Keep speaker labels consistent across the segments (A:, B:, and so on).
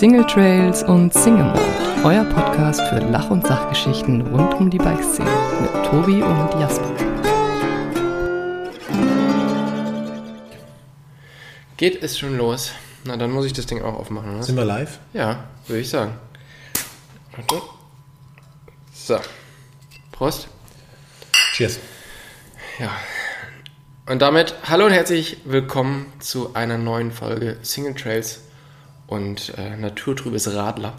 A: Single Trails und Single Mode, euer Podcast für Lach- und Sachgeschichten rund um die Bikeszene mit Tobi und Jasper.
B: Geht es schon los? Na, dann muss ich das Ding auch aufmachen, oder?
C: Sind wir live?
B: Ja, würde ich sagen. Warte. So. Prost.
C: Cheers.
B: Ja. Und damit hallo und herzlich willkommen zu einer neuen Folge Single Trails und äh, naturtrübes Radler.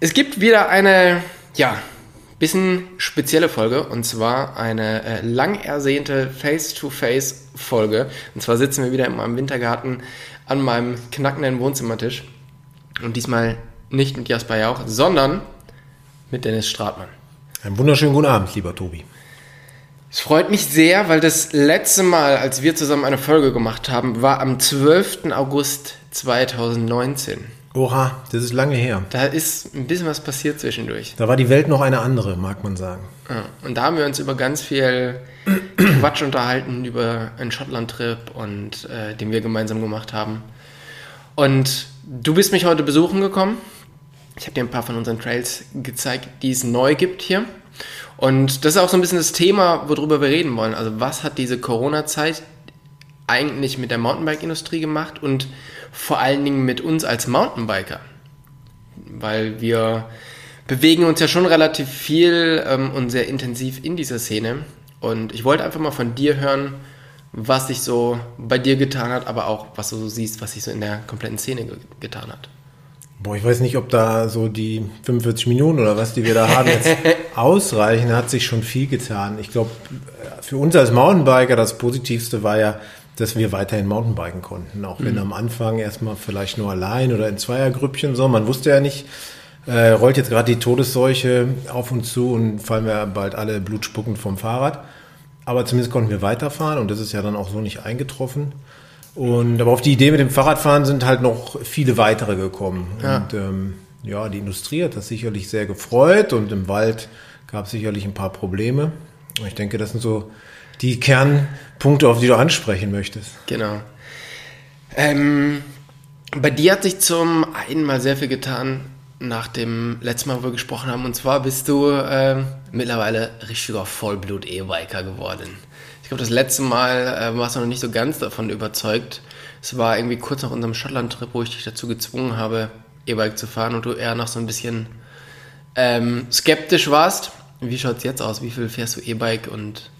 B: Es gibt wieder eine, ja, bisschen spezielle Folge und zwar eine äh, lang ersehnte Face-to-Face-Folge. Und zwar sitzen wir wieder in meinem Wintergarten an meinem knackenden Wohnzimmertisch und diesmal nicht mit Jasper Jauch, sondern mit Dennis Stratmann.
C: Einen wunderschönen guten Abend, lieber Tobi.
B: Es freut mich sehr, weil das letzte Mal, als wir zusammen eine Folge gemacht haben, war am 12. August 2019.
C: Oha, das ist lange her.
B: Da ist ein bisschen was passiert zwischendurch.
C: Da war die Welt noch eine andere, mag man sagen.
B: Ja, und da haben wir uns über ganz viel Quatsch unterhalten, über einen Schottland-Trip und äh, den wir gemeinsam gemacht haben. Und du bist mich heute besuchen gekommen. Ich habe dir ein paar von unseren Trails gezeigt, die es neu gibt hier. Und das ist auch so ein bisschen das Thema, worüber wir reden wollen. Also was hat diese Corona-Zeit eigentlich mit der Mountainbike-Industrie gemacht und vor allen Dingen mit uns als Mountainbiker? Weil wir bewegen uns ja schon relativ viel ähm, und sehr intensiv in dieser Szene. Und ich wollte einfach mal von dir hören, was sich so bei dir getan hat, aber auch was du so siehst, was sich so in der kompletten Szene ge getan hat.
C: Boah, ich weiß nicht, ob da so die 45 Minuten oder was, die wir da haben, jetzt ausreichen. Da hat sich schon viel getan. Ich glaube, für uns als Mountainbiker das Positivste war ja, dass wir weiterhin Mountainbiken konnten. Auch wenn am Anfang erstmal vielleicht nur allein oder in Zweiergrüppchen so. Man wusste ja nicht, äh, rollt jetzt gerade die Todesseuche auf uns zu und fallen wir bald alle blutspuckend vom Fahrrad. Aber zumindest konnten wir weiterfahren und das ist ja dann auch so nicht eingetroffen. Und aber auf die Idee mit dem Fahrradfahren sind halt noch viele weitere gekommen.
B: Ja.
C: Und ähm, ja, die Industrie hat das sicherlich sehr gefreut und im Wald gab es sicherlich ein paar Probleme. Ich denke, das sind so die Kernpunkte, auf die du ansprechen möchtest.
B: Genau. Ähm, bei dir hat sich zum einen mal sehr viel getan nach dem letzten Mal, wo wir gesprochen haben. Und zwar bist du ähm, mittlerweile richtiger Vollblut-E-Biker geworden. Ich glaube, das letzte Mal äh, warst du noch nicht so ganz davon überzeugt. Es war irgendwie kurz nach unserem Schottland-Trip, wo ich dich dazu gezwungen habe, E-Bike zu fahren und du eher noch so ein bisschen ähm, skeptisch warst. Wie schaut es jetzt aus? Wie viel fährst du E-Bike und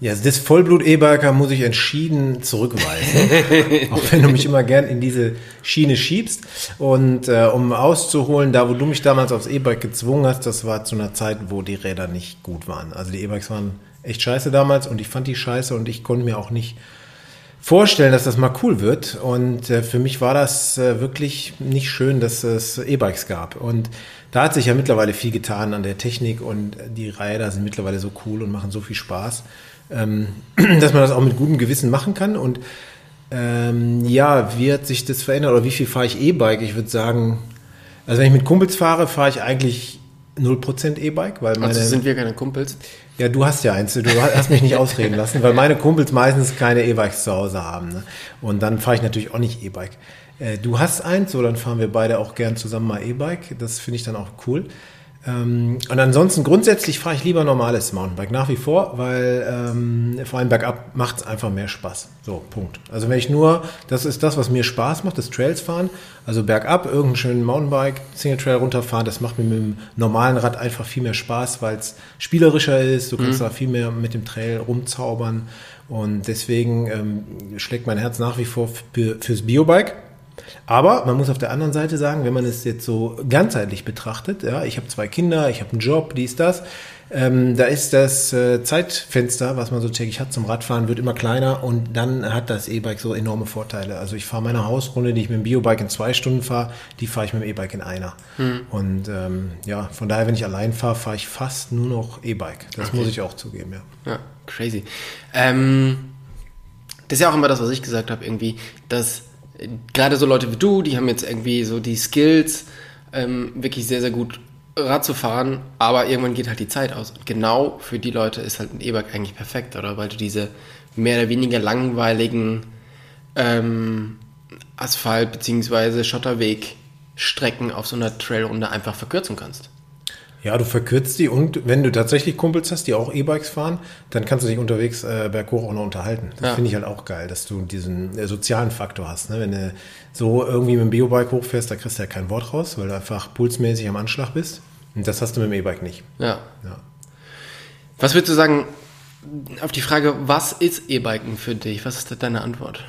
C: Ja, also das Vollblut-E-Biker muss ich entschieden zurückweisen. auch wenn du mich immer gern in diese Schiene schiebst. Und äh, um auszuholen, da wo du mich damals aufs E-Bike gezwungen hast, das war zu einer Zeit, wo die Räder nicht gut waren. Also die E-Bikes waren echt scheiße damals und ich fand die scheiße und ich konnte mir auch nicht vorstellen, dass das mal cool wird. Und äh, für mich war das äh, wirklich nicht schön, dass es E-Bikes gab. Und da hat sich ja mittlerweile viel getan an der Technik und die Räder sind mittlerweile so cool und machen so viel Spaß, ähm, dass man das auch mit gutem Gewissen machen kann. Und ähm, ja, wie hat sich das verändert oder wie viel fahre ich E-Bike? Ich würde sagen, also wenn ich mit Kumpels fahre, fahre ich eigentlich 0% E-Bike, weil meine...
B: also sind wir keine Kumpels?
C: Ja, du hast ja eins. Du hast mich nicht ausreden lassen, weil meine Kumpels meistens keine E-Bikes zu Hause haben. Ne? Und dann fahre ich natürlich auch nicht E-Bike. Äh, du hast eins, so dann fahren wir beide auch gern zusammen mal E-Bike. Das finde ich dann auch cool. Ähm, und ansonsten grundsätzlich fahre ich lieber normales Mountainbike nach wie vor, weil ähm, vor allem bergab macht es einfach mehr Spaß. So, Punkt. Also wenn ich nur, das ist das, was mir Spaß macht, das Trails fahren. Also bergab irgendeinen schönen Mountainbike, Single Trail runterfahren, das macht mir mit dem normalen Rad einfach viel mehr Spaß, weil es spielerischer ist. Du kannst da viel mehr mit dem Trail rumzaubern. Und deswegen ähm, schlägt mein Herz nach wie vor für, fürs Biobike. Aber man muss auf der anderen Seite sagen, wenn man es jetzt so ganzheitlich betrachtet, ja, ich habe zwei Kinder, ich habe einen Job, dies, das, ähm, da ist das äh, Zeitfenster, was man so täglich hat zum Radfahren, wird immer kleiner und dann hat das E-Bike so enorme Vorteile. Also ich fahre meine Hausrunde, die ich mit dem Biobike in zwei Stunden fahre, die fahre ich mit dem E-Bike in einer. Und ähm, ja, von daher, wenn ich allein fahre, fahre ich fast nur noch E-Bike. Das muss ich auch zugeben, ja.
B: Ja, crazy. Ähm, das ist ja auch immer das, was ich gesagt habe, irgendwie, dass gerade so Leute wie du, die haben jetzt irgendwie so die Skills, ähm, wirklich sehr, sehr gut Rad zu fahren, aber irgendwann geht halt die Zeit aus. Und genau für die Leute ist halt ein E-Bike eigentlich perfekt, oder? Weil du diese mehr oder weniger langweiligen ähm, Asphalt- bzw. Schotterweg-Strecken auf so einer Trailrunde einfach verkürzen kannst.
C: Ja, du verkürzt die und wenn du tatsächlich Kumpels hast, die auch E-Bikes fahren, dann kannst du dich unterwegs äh, berghoch auch noch unterhalten. Das
B: Ja.
C: finde ich halt auch geil, dass du diesen äh, sozialen Faktor hast. Ne? Wenn du so irgendwie mit dem Biobike hochfährst, da kriegst du ja kein Wort raus, weil du einfach pulsmäßig am Anschlag bist. Und das hast du mit dem E-Bike nicht.
B: Ja.
C: Ja.
B: Was würdest du sagen, auf die Frage, was ist E-Biken für dich? Was ist da deine Antwort?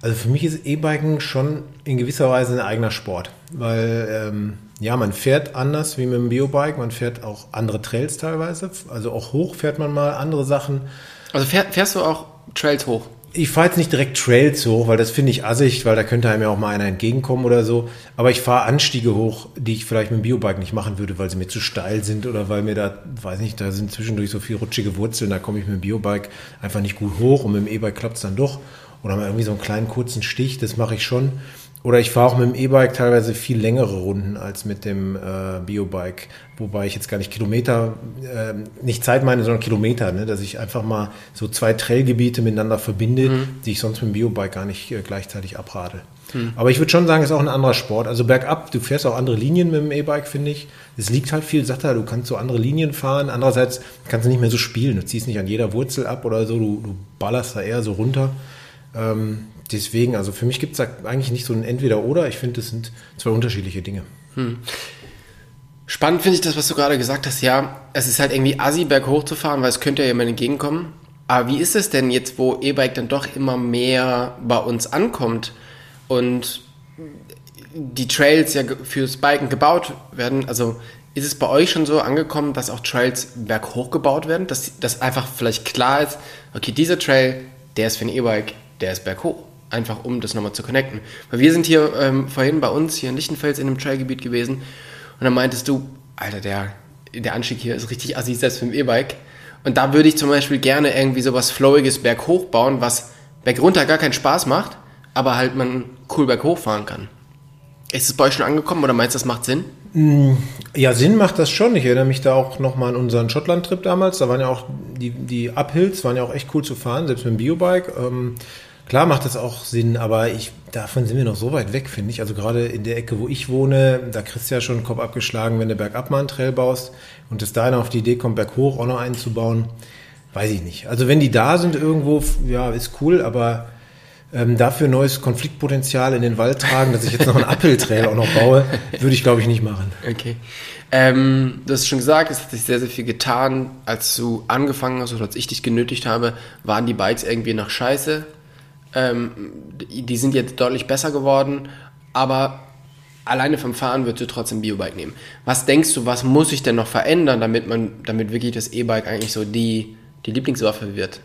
C: Also für mich ist E-Biken schon in gewisser Weise ein eigener Sport, weil ähm, ja, man fährt anders wie mit dem Biobike, man fährt auch andere Trails teilweise, also auch hoch fährt man mal andere Sachen.
B: Also fähr, fährst du auch Trails hoch?
C: Ich fahre jetzt nicht direkt Trails hoch, weil das finde ich assig, weil da könnte einem ja auch mal einer entgegenkommen oder so. Aber ich fahre Anstiege hoch, die ich vielleicht mit dem Biobike nicht machen würde, weil sie mir zu steil sind oder weil mir da, weiß nicht, da sind zwischendurch so viel rutschige Wurzeln, da komme ich mit dem Biobike einfach nicht gut hoch und mit dem E-Bike klappt es dann doch. Oder mal irgendwie so einen kleinen kurzen Stich, das mache ich schon. Oder ich fahre auch mit dem E-Bike teilweise viel längere Runden als mit dem äh, Biobike, wobei ich jetzt gar nicht Kilometer, äh, nicht Zeit meine, sondern Kilometer, ne? dass ich einfach mal so zwei Trailgebiete miteinander verbinde, die ich sonst mit dem Biobike gar nicht äh, gleichzeitig abradel. Aber ich würde schon sagen, es ist auch ein anderer Sport. Also bergab, du fährst auch andere Linien mit dem E-Bike, finde ich. Es liegt halt viel satter, du kannst so andere Linien fahren. Andererseits kannst du nicht mehr so spielen. Du ziehst nicht an jeder Wurzel ab oder so, du, du ballerst da eher so runter. Ähm, deswegen, also für mich gibt es eigentlich nicht so ein Entweder-Oder. Ich finde, das sind zwei unterschiedliche Dinge.
B: Spannend finde ich das, was du gerade gesagt hast. Ja, es ist halt irgendwie assi, berghoch zu fahren, weil es könnte ja jemand entgegenkommen. Aber wie ist es denn jetzt, wo E-Bike dann doch immer mehr bei uns ankommt und die Trails ja fürs Biken gebaut werden? Also ist es bei euch schon so angekommen, dass auch Trails berghoch gebaut werden? Dass, dass einfach vielleicht klar ist, okay, dieser Trail, der ist für ein E-Bike, der ist berghoch. Einfach um das nochmal zu connecten. Weil wir sind hier ähm, vorhin bei uns hier in Lichtenfels in einem Trailgebiet gewesen und dann meintest du, Alter, der, der Anstieg hier ist richtig assi, selbst mit dem E-Bike. Und da würde ich zum Beispiel gerne irgendwie sowas Flowiges berghoch bauen, was bergunter gar keinen Spaß macht, aber halt man cool berghoch fahren kann. Ist es bei euch schon angekommen oder meinst du, das macht Sinn?
C: Ja, Sinn macht das schon. Ich erinnere mich da auch nochmal an unseren Schottland-Trip damals. Da waren ja auch die, die Uphills, waren ja auch echt cool zu fahren, selbst mit dem Biobike. Ähm, klar macht das auch Sinn, aber ich, davon sind wir noch so weit weg, finde ich. Also gerade in der Ecke, wo ich wohne, da kriegst du ja schon den Kopf abgeschlagen, wenn du bergab mal einen Trail baust und es da einer auf die Idee kommt, berghoch auch noch einen zu bauen. Weiß ich nicht. Also wenn die da sind irgendwo, ja, ist cool, aber ähm, dafür neues Konfliktpotenzial in den Wald tragen, dass ich jetzt noch einen Uphill-Trail auch noch baue, würde ich, glaube ich, nicht machen.
B: Okay. Ähm, du hast schon gesagt, es hat sich sehr, sehr viel getan. Als du angefangen hast oder als ich dich genötigt habe, waren die Bikes irgendwie noch scheiße. Ähm, die sind jetzt deutlich besser geworden, aber alleine vom Fahren würdest du trotzdem Biobike nehmen. Was denkst du, was muss sich denn noch verändern, damit man, damit wirklich das E-Bike eigentlich so die, die Lieblingswaffe wird?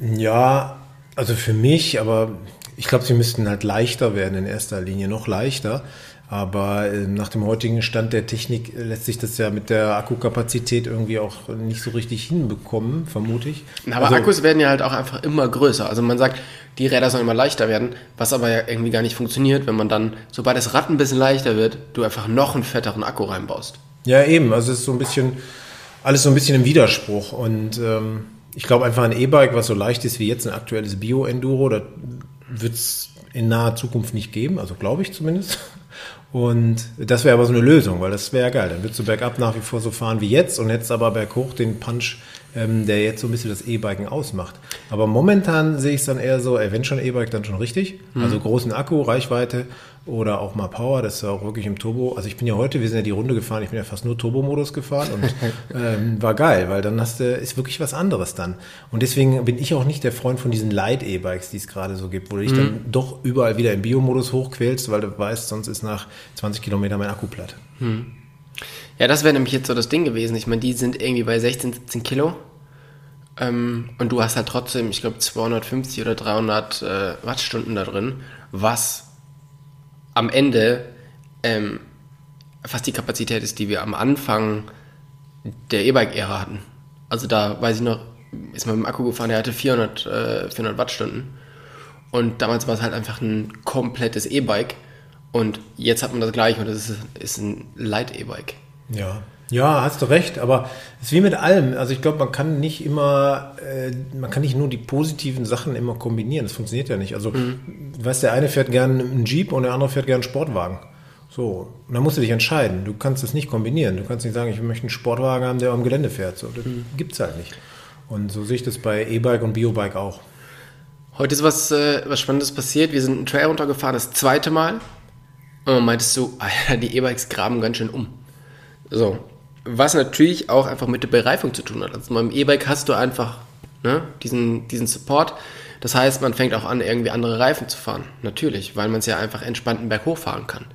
C: Ja, also für mich, aber ich glaube, sie müssten halt leichter werden in erster Linie, noch leichter. Aber äh, nach dem heutigen Stand der Technik äh, lässt sich das ja mit der Akkukapazität irgendwie auch nicht so richtig hinbekommen, vermute ich.
B: Na, Aber
C: Also-
B: Akkus werden ja halt auch einfach immer größer. Also man sagt, die Räder sollen immer leichter werden, was aber ja irgendwie gar nicht funktioniert, wenn man dann, sobald das Rad ein bisschen leichter wird, du einfach noch einen fetteren Akku reinbaust.
C: Ja, eben. Also es ist so ein bisschen, alles so ein bisschen im Widerspruch. Und ähm, ich glaube einfach ein E-Bike, was so leicht ist wie jetzt ein aktuelles Bio-Enduro, das wird es in naher Zukunft nicht geben, also glaube ich zumindest. Und das wäre aber so eine Lösung, weil das wäre ja geil. Dann würdest du bergab nach wie vor so fahren wie jetzt und hättest aber berghoch den Punch, ähm, der jetzt so ein bisschen das E-Biken ausmacht. Aber momentan sehe ich es dann eher so, ey, wenn schon E-Bike, dann schon richtig. Also großen Akku, Reichweite oder auch mal Power, das ist ja auch wirklich im Turbo. Also ich bin ja heute, wir sind ja die Runde gefahren, ich bin ja fast nur Turbo-Modus gefahren und ähm, war geil, weil dann hast du, ist wirklich was anderes dann. Und deswegen bin ich auch nicht der Freund von diesen Light-E-Bikes, die es gerade so gibt, wo du dich dann doch überall wieder im Biomodus hochquälst, weil du weißt, sonst ist nach 20 Kilometern mein Akku platt.
B: Ja, das wäre nämlich jetzt so das Ding gewesen. Ich meine, die sind irgendwie bei 16, 17 Kilo. Ähm, und du hast halt trotzdem, ich glaube, 250 oder 300 äh, Wattstunden da drin, was am Ende ähm, fast die Kapazität ist, die wir am Anfang der E-Bike-Ära hatten. Also da weiß ich noch, ist man mit dem Akku gefahren, der hatte 400, äh, 400 Wattstunden. Und damals war es halt einfach ein komplettes E-Bike. Und jetzt hat man das gleiche und das ist, ist ein Light-E-Bike.
C: Ja. Ja, hast du recht, aber es ist wie mit allem. Also ich glaube, man kann nicht immer, äh, man kann nicht nur die positiven Sachen immer kombinieren. Das funktioniert ja nicht. Also, mhm. weißt, der eine fährt gern einen Jeep und der andere fährt gern einen Sportwagen. So, und dann musst du dich entscheiden. Du kannst das nicht kombinieren. Du kannst nicht sagen, ich möchte einen Sportwagen haben, der am Gelände fährt. So, das mhm. gibt's halt nicht. Und so sehe ich das bei E-Bike und Biobike auch.
B: Heute ist was, äh, was Spannendes passiert. Wir sind einen Trail runtergefahren, das zweite Mal. Und dann meintest du, Alter, die E-Bikes graben ganz schön um. So, was natürlich auch einfach mit der Bereifung zu tun hat. Also beim E-Bike hast du einfach ne, diesen, diesen Support. Das heißt, man fängt auch an, irgendwie andere Reifen zu fahren. Natürlich, weil man es ja einfach entspannt einen Berg hochfahren kann.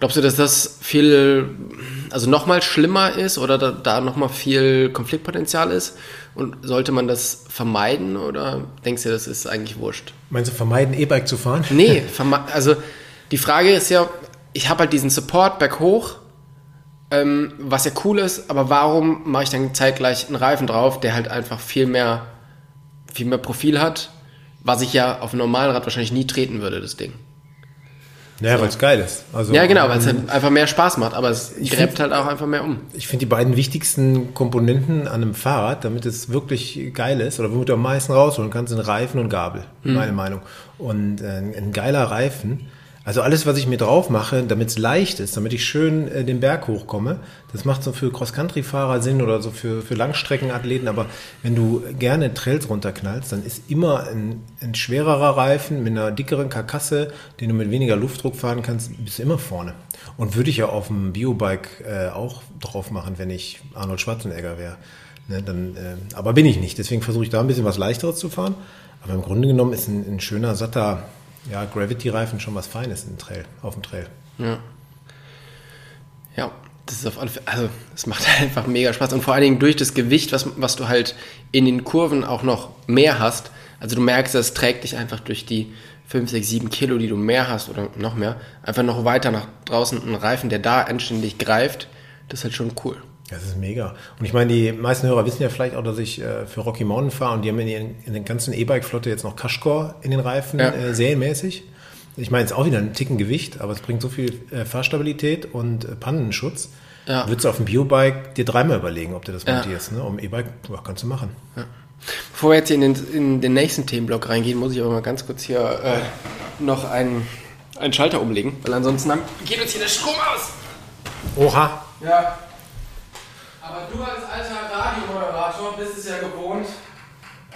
B: Glaubst du, dass das viel, also nochmal schlimmer ist oder da, da nochmal viel Konfliktpotenzial ist? Und sollte man das vermeiden oder denkst du, das ist eigentlich wurscht?
C: Meinst du, vermeiden, E-Bike zu fahren?
B: Nee, also die Frage ist ja, ich habe halt diesen Support berghoch ähm, was ja cool ist, aber warum mache ich dann zeitgleich einen Reifen drauf, der halt einfach viel mehr, viel mehr Profil hat, was ich ja auf einem normalen Rad wahrscheinlich nie treten würde, das Ding.
C: Ja, so. weil es geil ist.
B: Also, ja, genau, weil es halt einfach mehr Spaß macht, aber es gräbt halt auch einfach mehr um.
C: Ich finde die beiden wichtigsten Komponenten an einem Fahrrad, damit es wirklich geil ist, oder womit du am meisten rausholen kannst, sind Reifen und Gabel, mhm. meine Meinung. Und äh, ein geiler Reifen also alles, was ich mir drauf mache, damit es leicht ist, damit ich schön äh, den Berg hochkomme, das macht so für Cross-Country-Fahrer Sinn oder so für, für Langstreckenathleten. Aber wenn du gerne Trails runterknallst, dann ist immer ein, ein schwererer Reifen mit einer dickeren Karkasse, den du mit weniger Luftdruck fahren kannst, bist du immer vorne. Und würde ich ja auf dem Biobike äh, auch drauf machen, wenn ich Arnold Schwarzenegger wäre. Ne, dann, äh, aber bin ich nicht. Deswegen versuche ich da ein bisschen was Leichteres zu fahren. Aber im Grunde genommen ist ein, ein schöner, satter ja, Gravity-Reifen schon was Feines im Trail, auf dem Trail.
B: Ja. Ja, das ist auf alle Fälle, also es macht einfach mega Spaß und vor allen Dingen durch das Gewicht, was, was du halt in den Kurven auch noch mehr hast. Also du merkst, es trägt dich einfach durch die 5, 6, 7 Kilo, die du mehr hast oder noch mehr, einfach noch weiter nach draußen. Ein Reifen, der da anständig greift, das ist halt schon cool.
C: Das ist mega. Und ich meine, die meisten Hörer wissen ja vielleicht auch, dass ich äh, für Rocky Mountain fahre und die haben in, den, in der ganzen E-Bike-Flotte jetzt noch Cashcore in den Reifen, ja. äh, serienmäßig. Ich meine, es ist auch wieder ein Ticken Gewicht, aber es bringt so viel äh, Fahrstabilität und äh, Pannenschutz. Ja. Würdest du auf dem Biobike dir dreimal überlegen, ob du das montierst. Ja. Ne? Um E-Bike kannst du machen. Ja.
B: Bevor wir jetzt in den, in den nächsten Themenblock reingehen, muss ich aber mal ganz kurz hier äh, noch einen, einen Schalter umlegen, weil ansonsten geht uns hier der Strom aus.
C: Oha.
B: Ja. Aber du als alter Radiomoderator bist es ja gewohnt,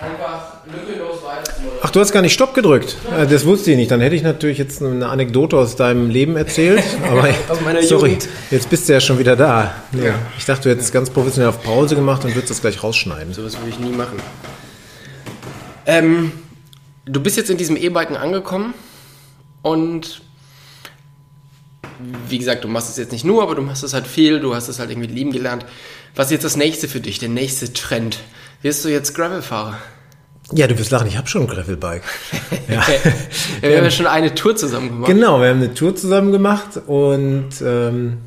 B: einfach lückenlos weiterzumachen.
C: Ach, du hast gar nicht Stopp gedrückt. Äh, das wusste ich nicht. Dann hätte ich natürlich jetzt eine Anekdote aus deinem Leben erzählt. Aber aus meiner sorry, Jugend. jetzt bist du ja schon wieder da. Ja. Ich dachte, du hättest ganz professionell auf Pause gemacht und würdest das gleich rausschneiden.
B: So was würde ich nie machen. Ähm, du bist jetzt in diesem E-Biken angekommen und wie gesagt, du machst es jetzt nicht nur, aber du machst es halt viel, du hast es halt irgendwie lieben gelernt. Was ist jetzt das nächste für dich, der nächste Trend? Wirst du jetzt Gravelfahrer?
C: Ja, du wirst lachen, ich habe schon ein Gravelbike.
B: ja. wir haben ja schon eine Tour zusammen gemacht.
C: Genau, wir haben eine Tour zusammen gemacht und ähm,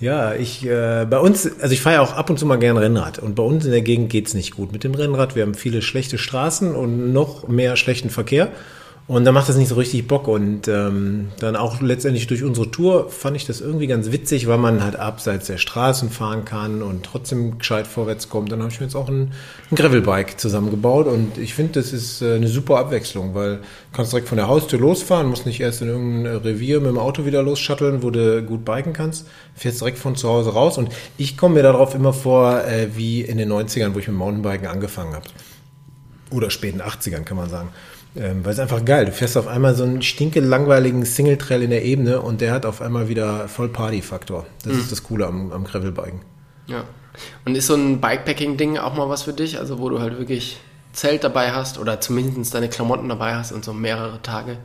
C: ja, ich äh, bei uns, also ich fahre ja auch ab und zu mal gern Rennrad und bei uns in der Gegend geht's nicht gut mit dem Rennrad. Wir haben viele schlechte Straßen und noch mehr schlechten Verkehr. Und da macht das nicht so richtig Bock. Und ähm, dann auch letztendlich durch unsere Tour fand ich das irgendwie ganz witzig, weil man halt abseits der Straßen fahren kann und trotzdem gescheit vorwärts kommt. Dann habe ich mir jetzt auch ein, ein Gravelbike zusammengebaut. Und ich finde, das ist äh, eine super Abwechslung, weil du kannst direkt von der Haustür losfahren, musst nicht erst in irgendein Revier mit dem Auto wieder losschatteln, wo du gut biken kannst. Fährst direkt von zu Hause raus. Und ich komme mir darauf immer vor, äh, wie in den 90ern, wo ich mit Mountainbiken angefangen habe. Oder späten 80ern, kann man sagen. Ähm, weil es einfach geil. Du fährst auf einmal so einen stinke langweiligen Single-Trail in der Ebene und der hat auf einmal wieder voll Party-Faktor. Das mhm. ist das Coole am, am Gravelbiken.
B: Ja. Und ist so ein Bikepacking-Ding auch mal was für dich? Also wo du halt wirklich Zelt dabei hast oder zumindest deine Klamotten dabei hast und so mehrere Tage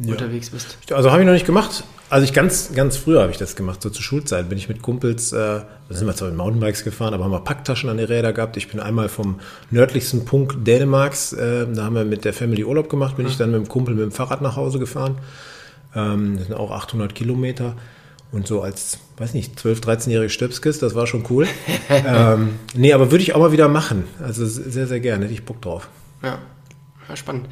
B: ja. unterwegs bist?
C: Also habe ich noch nicht gemacht. Also ich ganz, ganz früher habe ich das gemacht, so zur Schulzeit bin ich mit Kumpels, äh, da sind wir zwar mit Mountainbikes gefahren, aber haben wir Packtaschen an die Räder gehabt. Ich bin einmal vom nördlichsten Punkt Dänemarks, äh, da haben wir mit der Family Urlaub gemacht, bin mhm. ich dann mit dem Kumpel mit dem Fahrrad nach Hause gefahren. Ähm, das sind auch 800 Kilometer. Und so als, weiß nicht, 12-, 13-jährige Stöpskis, das war schon cool. ähm, nee, aber würde ich auch mal wieder machen. Also sehr, sehr gerne, hätte ich Bock drauf.
B: Ja, ja spannend.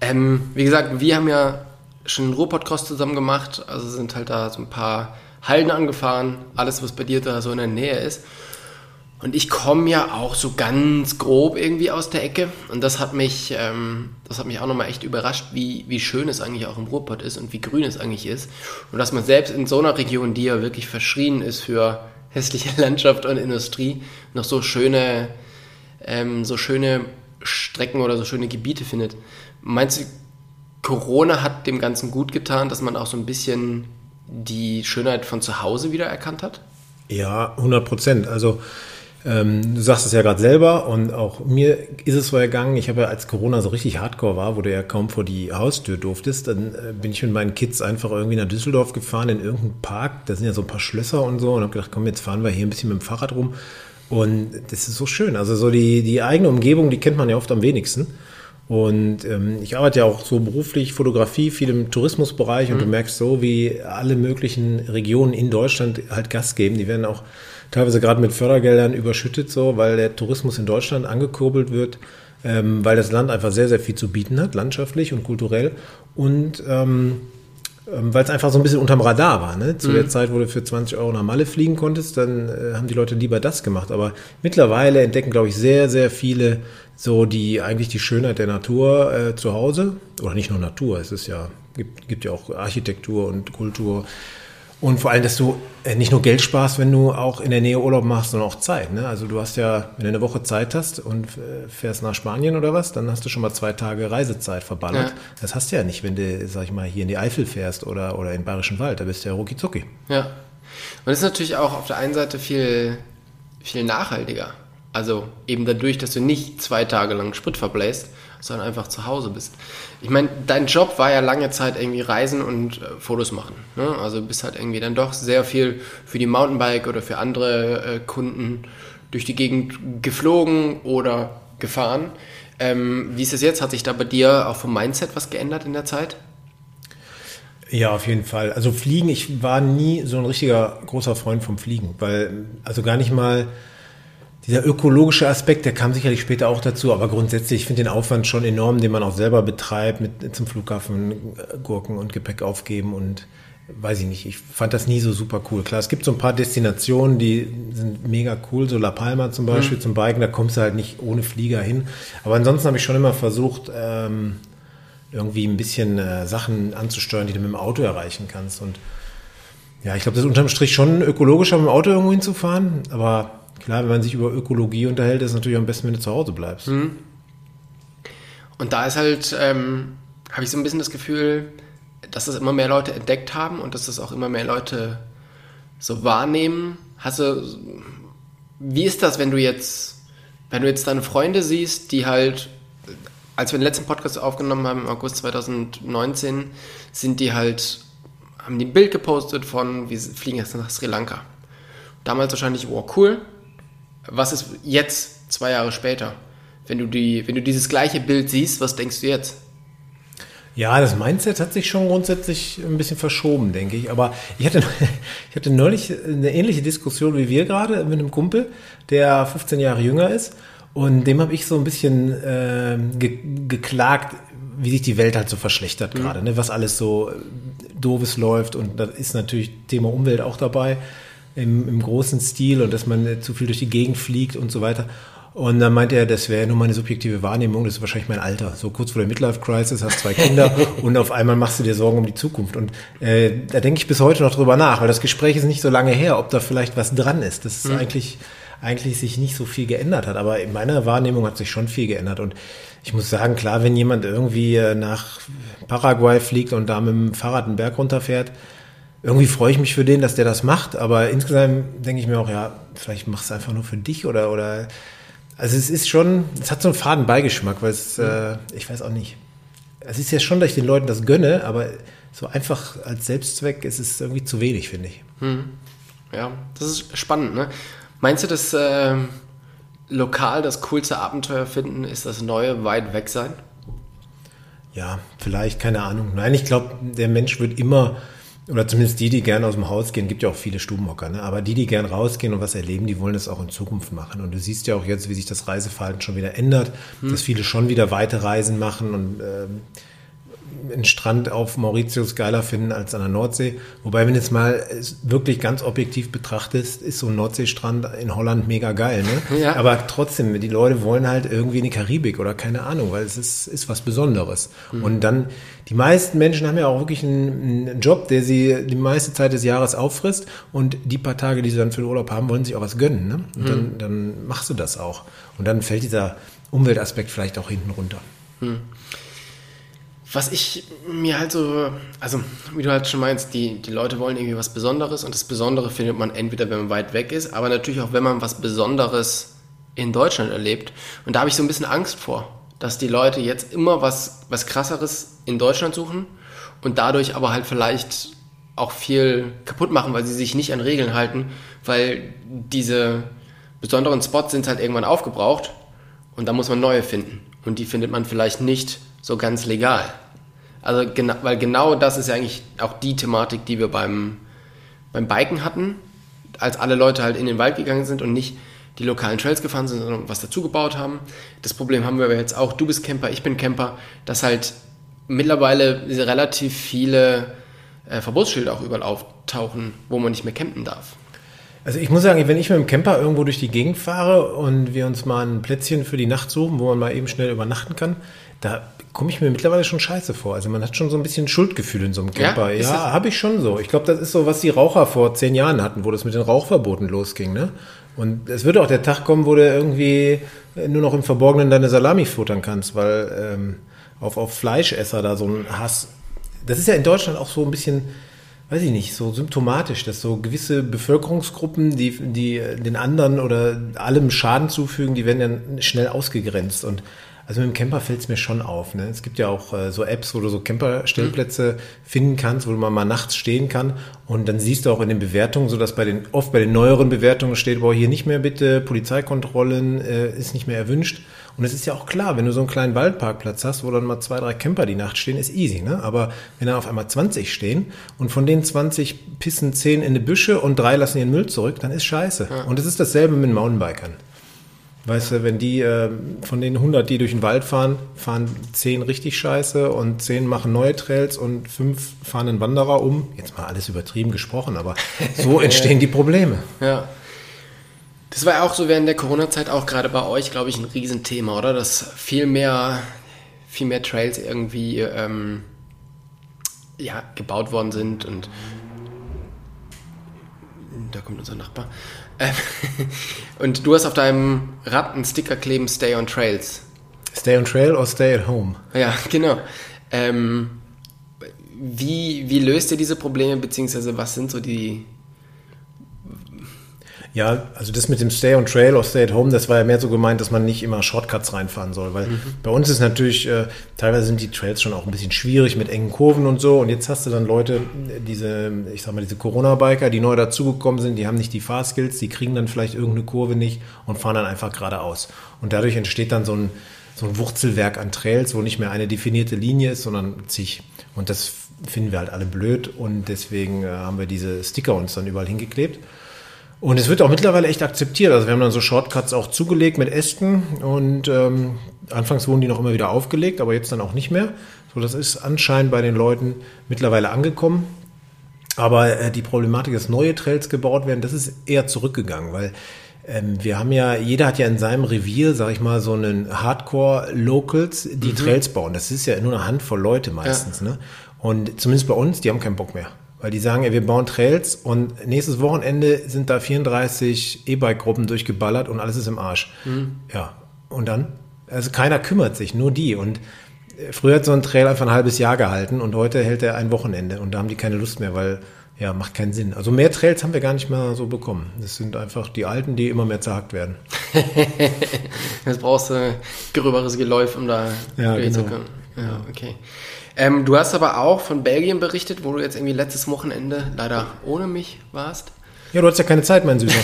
B: Ähm, wie gesagt, wir haben ja schon einen Ruhrpodcast zusammen gemacht. Also sind halt da so ein paar Halden angefahren, alles, was bei dir da so in der Nähe ist. Und ich komme ja auch so ganz grob irgendwie aus der Ecke. Und das hat mich, ähm, das hat mich auch nochmal echt überrascht, wie, wie schön es eigentlich auch im Ruhrpott ist und wie grün es eigentlich ist. Und dass man selbst in so einer Region, die ja wirklich verschrien ist für hässliche Landschaft und Industrie, noch so schöne, ähm, so schöne Strecken oder so schöne Gebiete findet. Meinst du, Corona hat dem Ganzen gut getan, dass man auch so ein bisschen die Schönheit von zu Hause wieder erkannt hat?
C: Ja, 100 Prozent. Also ähm, du sagst es ja gerade selber und auch mir ist es so ergangen, ich habe ja als Corona so richtig hardcore war, wo du ja kaum vor die Haustür durftest, dann äh, bin ich mit meinen Kids einfach irgendwie nach Düsseldorf gefahren in irgendeinen Park, da sind ja so ein paar Schlösser und so und habe gedacht, komm, jetzt fahren wir hier ein bisschen mit dem Fahrrad rum und das ist so schön. Also so die, die eigene Umgebung, die kennt man ja oft am wenigsten. Und ähm, ich arbeite ja auch so beruflich Fotografie, viel im Tourismusbereich mhm. und du mhm. merkst so, wie alle möglichen Regionen in Deutschland halt Gas geben. Die werden auch teilweise gerade mit Fördergeldern überschüttet, so, weil der Tourismus in Deutschland angekurbelt wird, ähm, weil das Land einfach sehr, sehr viel zu bieten hat, landschaftlich und kulturell. Und ähm, ähm, weil es einfach so ein bisschen unterm Radar war. Ne? Zu mhm. der Zeit, wo du für 20 Euro nach Malle fliegen konntest, dann äh, haben die Leute lieber das gemacht. Aber mittlerweile entdecken, glaube ich, sehr, sehr viele so die eigentlich die Schönheit der Natur äh, zu Hause. Oder nicht nur Natur, es ist ja, gibt, gibt ja auch Architektur und Kultur und vor allem, dass du äh, nicht nur Geld sparst, wenn du auch in der Nähe Urlaub machst, sondern auch Zeit. Ne? Also du hast ja, wenn du eine Woche Zeit hast und äh, fährst nach Spanien oder was, dann hast du schon mal zwei Tage Reisezeit verballert. Ja. Das hast du ja nicht, wenn du, sag ich mal, hier in die Eifel fährst oder, oder im Bayerischen Wald. Da bist du ja rucki zucki.
B: Ja. Und es ist natürlich auch auf der einen Seite viel, viel nachhaltiger. Also eben dadurch, dass du nicht zwei Tage lang Sprit verbläst, sondern einfach zu Hause bist. Ich meine, dein Job war ja lange Zeit irgendwie Reisen und äh, Fotos machen. Ne? Also bist halt irgendwie dann doch sehr viel für die Mountainbike oder für andere äh, Kunden durch die Gegend geflogen oder gefahren. Ähm, wie ist es jetzt? Hat sich da bei dir auch vom Mindset was geändert in der Zeit?
C: Ja, auf jeden Fall. Also Fliegen, ich war nie so ein richtiger großer Freund vom Fliegen, weil also gar nicht mal dieser ökologische Aspekt, der kam sicherlich später auch dazu, aber grundsätzlich, ich finde den Aufwand schon enorm, den man auch selber betreibt, mit zum Flughafen äh, Gurken und Gepäck aufgeben und weiß ich nicht, ich fand das nie so super cool. Klar, es gibt so ein paar Destinationen, die sind mega cool, so La Palma zum Beispiel mhm. zum Biken, da kommst du halt nicht ohne Flieger hin. Aber ansonsten habe ich schon immer versucht, ähm, irgendwie ein bisschen äh, Sachen anzusteuern, die du mit dem Auto erreichen kannst. Und ja, ich glaube, das ist unterm Strich schon ökologischer, mit dem Auto irgendwo hinzufahren, aber Klar, wenn man sich über Ökologie unterhält, ist es natürlich am besten, wenn du zu Hause bleibst. Mhm.
B: Und da ist halt, ähm, habe ich so ein bisschen das Gefühl, dass das immer mehr Leute entdeckt haben und dass das auch immer mehr Leute so wahrnehmen. Hast du, wie ist das, wenn du jetzt, wenn du jetzt deine Freunde siehst, die halt, als wir den letzten Podcast aufgenommen haben im August 2019, sind die halt, haben die ein Bild gepostet von, wir fliegen jetzt nach Sri Lanka. Damals wahrscheinlich, oh cool, was ist jetzt, zwei Jahre später? Wenn du, die, wenn du dieses gleiche Bild siehst, was denkst du jetzt?
C: Ja, das Mindset hat sich schon grundsätzlich ein bisschen verschoben, denke ich. Aber ich hatte, ich hatte neulich eine ähnliche Diskussion wie wir gerade mit einem Kumpel, der 15 Jahre jünger ist. Und dem habe ich so ein bisschen äh, ge geklagt, wie sich die Welt halt so verschlechtert mhm. gerade, ne? was alles so doofes läuft. Und da ist natürlich Thema Umwelt auch dabei im, im großen Stil und dass man zu viel durch die Gegend fliegt und so weiter. Und dann meinte er, das wäre nur meine subjektive Wahrnehmung, das ist wahrscheinlich mein Alter. So kurz vor der Midlife-Crisis, hast zwei Kinder und auf einmal machst du dir Sorgen um die Zukunft. Und äh, da denke ich bis heute noch drüber nach, weil das Gespräch ist nicht so lange her, ob da vielleicht was dran ist. Das ist mhm. eigentlich, eigentlich sich nicht so viel geändert hat. Aber in meiner Wahrnehmung hat sich schon viel geändert. Und ich muss sagen, klar, wenn jemand irgendwie äh, nach Paraguay fliegt und da mit dem Fahrrad einen Berg runterfährt, irgendwie freue ich mich für den, dass der das macht, aber insgesamt denke ich mir auch, ja, vielleicht machst du einfach nur für dich oder, oder, also es ist schon, es hat so einen faden Beigeschmack, weil es, mhm. äh, ich weiß auch nicht. Es ist ja schon, dass ich den Leuten das gönne, aber so einfach als Selbstzweck ist es irgendwie zu wenig, finde ich.
B: Mhm. Ja, das ist spannend, ne? Meinst du, dass äh, lokal das coolste Abenteuer finden ist das neue weit weg sein?
C: Ja, vielleicht, keine Ahnung. Nein, ich glaube, der Mensch wird immer oder zumindest die, die gerne aus dem Haus gehen, gibt ja auch viele Stubenhocker, ne? aber die, die gern rausgehen und was erleben, die wollen das auch in Zukunft machen. Und du siehst ja auch jetzt, wie sich das Reiseverhalten schon wieder ändert, hm. dass viele schon wieder weite Reisen machen und ähm, einen Strand auf Mauritius geiler finden als an der Nordsee. Wobei, wenn du es mal wirklich ganz objektiv betrachtest, ist so ein Nordseestrand in Holland mega geil. Ne?
B: Ja.
C: Aber trotzdem, die Leute wollen halt irgendwie in die Karibik oder keine Ahnung, weil es ist, ist was Besonderes. Und dann, die meisten Menschen haben ja auch wirklich einen, einen Job, der sie die meiste Zeit des Jahres auffrisst. Und die paar Tage, die sie dann für den Urlaub haben, wollen sich auch was gönnen. Ne? Und dann, dann machst du das auch. Und dann fällt dieser Umweltaspekt vielleicht auch hinten runter.
B: Was ich mir halt so, also wie du halt schon meinst, die, die Leute wollen irgendwie was Besonderes und das Besondere findet man entweder, wenn man weit weg ist, aber natürlich auch, wenn man was Besonderes in Deutschland erlebt. Und da habe ich so ein bisschen Angst vor, dass die Leute jetzt immer was, was krasseres in Deutschland suchen und dadurch aber halt vielleicht auch viel kaputt machen, weil sie sich nicht an Regeln halten, weil diese besonderen Spots sind halt irgendwann aufgebraucht und da muss man neue finden. Und die findet man vielleicht nicht so ganz legal. Also genau, weil genau das ist ja eigentlich auch die Thematik, die wir beim, beim Biken hatten, als alle Leute halt in den Wald gegangen sind und nicht die lokalen Trails gefahren sind, sondern was dazu gebaut haben. Das Problem haben wir aber jetzt auch, du bist Camper, ich bin Camper, dass halt mittlerweile relativ viele äh, Verbotsschilder auch überall auftauchen, wo man nicht mehr campen darf.
C: Also ich muss sagen, wenn ich mit dem Camper irgendwo durch die Gegend fahre und wir uns mal ein Plätzchen für die Nacht suchen, wo man mal eben schnell übernachten kann, da komme ich mir mittlerweile schon scheiße vor. Also man hat schon so ein bisschen Schuldgefühl in so einem Camper.
B: Ja?
C: Ja, habe ich schon so. Ich glaube, das ist so, was die Raucher vor zehn Jahren hatten, wo das mit den Rauchverboten losging. Ne? Und es wird auch der Tag kommen, wo du irgendwie nur noch im Verborgenen deine Salami futtern kannst, weil ähm, auf, auf Fleischesser da so ein Hass. Das ist ja in Deutschland auch so ein bisschen weiß ich nicht, so symptomatisch, dass so gewisse Bevölkerungsgruppen, die, die den anderen oder allem Schaden zufügen, die werden dann schnell ausgegrenzt. Und also mit dem Camper fällt es mir schon auf. Ne? Es gibt ja auch äh, so Apps, wo du so Camperstellplätze finden kannst, wo man mal nachts stehen kann. Und dann siehst du auch in den Bewertungen, so dass bei den, oft bei den neueren Bewertungen steht, boah, hier nicht mehr bitte, Polizeikontrollen äh, ist nicht mehr erwünscht. Und es ist ja auch klar, wenn du so einen kleinen Waldparkplatz hast, wo dann mal zwei, drei Camper die Nacht stehen, ist easy, ne? Aber wenn dann auf einmal 20 stehen und von den 20 pissen 10 in die Büsche und drei lassen ihren Müll zurück, dann ist scheiße. Und es ist dasselbe mit Mountainbikern. Weißt du, wenn die äh, von den 100, die durch den Wald fahren, fahren 10 richtig scheiße und 10 machen neue Trails und 5 fahren einen Wanderer um. Jetzt mal alles übertrieben gesprochen, aber so entstehen die Probleme.
B: Ja. Das war ja auch so während der Corona-Zeit auch gerade bei euch, glaube ich, ein Riesenthema, oder? Dass viel mehr, viel mehr Trails irgendwie ähm, ja, gebaut worden sind und da kommt unser Nachbar. Ähm, und du hast auf deinem Rad einen Sticker kleben, Stay on Trails.
C: Stay on trail or stay at home.
B: Ja, genau. Ähm, wie, wie löst ihr diese Probleme, beziehungsweise was sind so die,
C: Ja, also das mit dem Stay on Trail or Stay at Home, das war ja mehr so gemeint, dass man nicht immer Shortcuts reinfahren soll, weil bei uns ist natürlich, äh, teilweise sind die Trails schon auch ein bisschen schwierig mit engen Kurven und so und jetzt hast du dann Leute, diese, ich sag mal, diese Corona-Biker, die neu dazugekommen sind, die haben nicht die Fahrskills, die kriegen dann vielleicht irgendeine Kurve nicht und fahren dann einfach geradeaus. Und dadurch entsteht dann so ein, so ein Wurzelwerk an Trails, wo nicht mehr eine definierte Linie ist, sondern zig. Und das finden wir halt alle blöd und deswegen äh, haben wir diese Sticker uns dann überall hingeklebt. Und es wird auch mittlerweile echt akzeptiert. Also wir haben dann so Shortcuts auch zugelegt mit Ästen und ähm, anfangs wurden die noch immer wieder aufgelegt, aber jetzt dann auch nicht mehr. So, das ist anscheinend bei den Leuten mittlerweile angekommen. Aber äh, die Problematik, dass neue Trails gebaut werden, das ist eher zurückgegangen, weil ähm, wir haben ja, jeder hat ja in seinem Revier, sag ich mal, so einen Hardcore-Locals, die Trails bauen. Das ist ja nur eine Handvoll Leute meistens. Ne? Und zumindest bei uns, die haben keinen Bock mehr. Weil die sagen, ey, wir bauen Trails und nächstes Wochenende sind da 34 E-Bike-Gruppen durchgeballert und alles ist im Arsch. Ja, und dann? Also keiner kümmert sich, nur die. Und äh, früher hat so ein Trail einfach ein halbes Jahr gehalten und heute hält er ein Wochenende und da haben die keine Lust mehr, weil ja, macht keinen Sinn. Also mehr Trails haben wir gar nicht mehr so bekommen. Das sind einfach die alten, die immer mehr zerhackt werden.
B: Jetzt brauchst du gröberes Geläuf, um da
C: Ja, genau.
B: Ja, okay. Ähm, du hast aber auch von Belgien berichtet, wo du jetzt irgendwie letztes Wochenende leider ohne mich warst.
C: Ja, du hast ja keine Zeit, mein Süßer.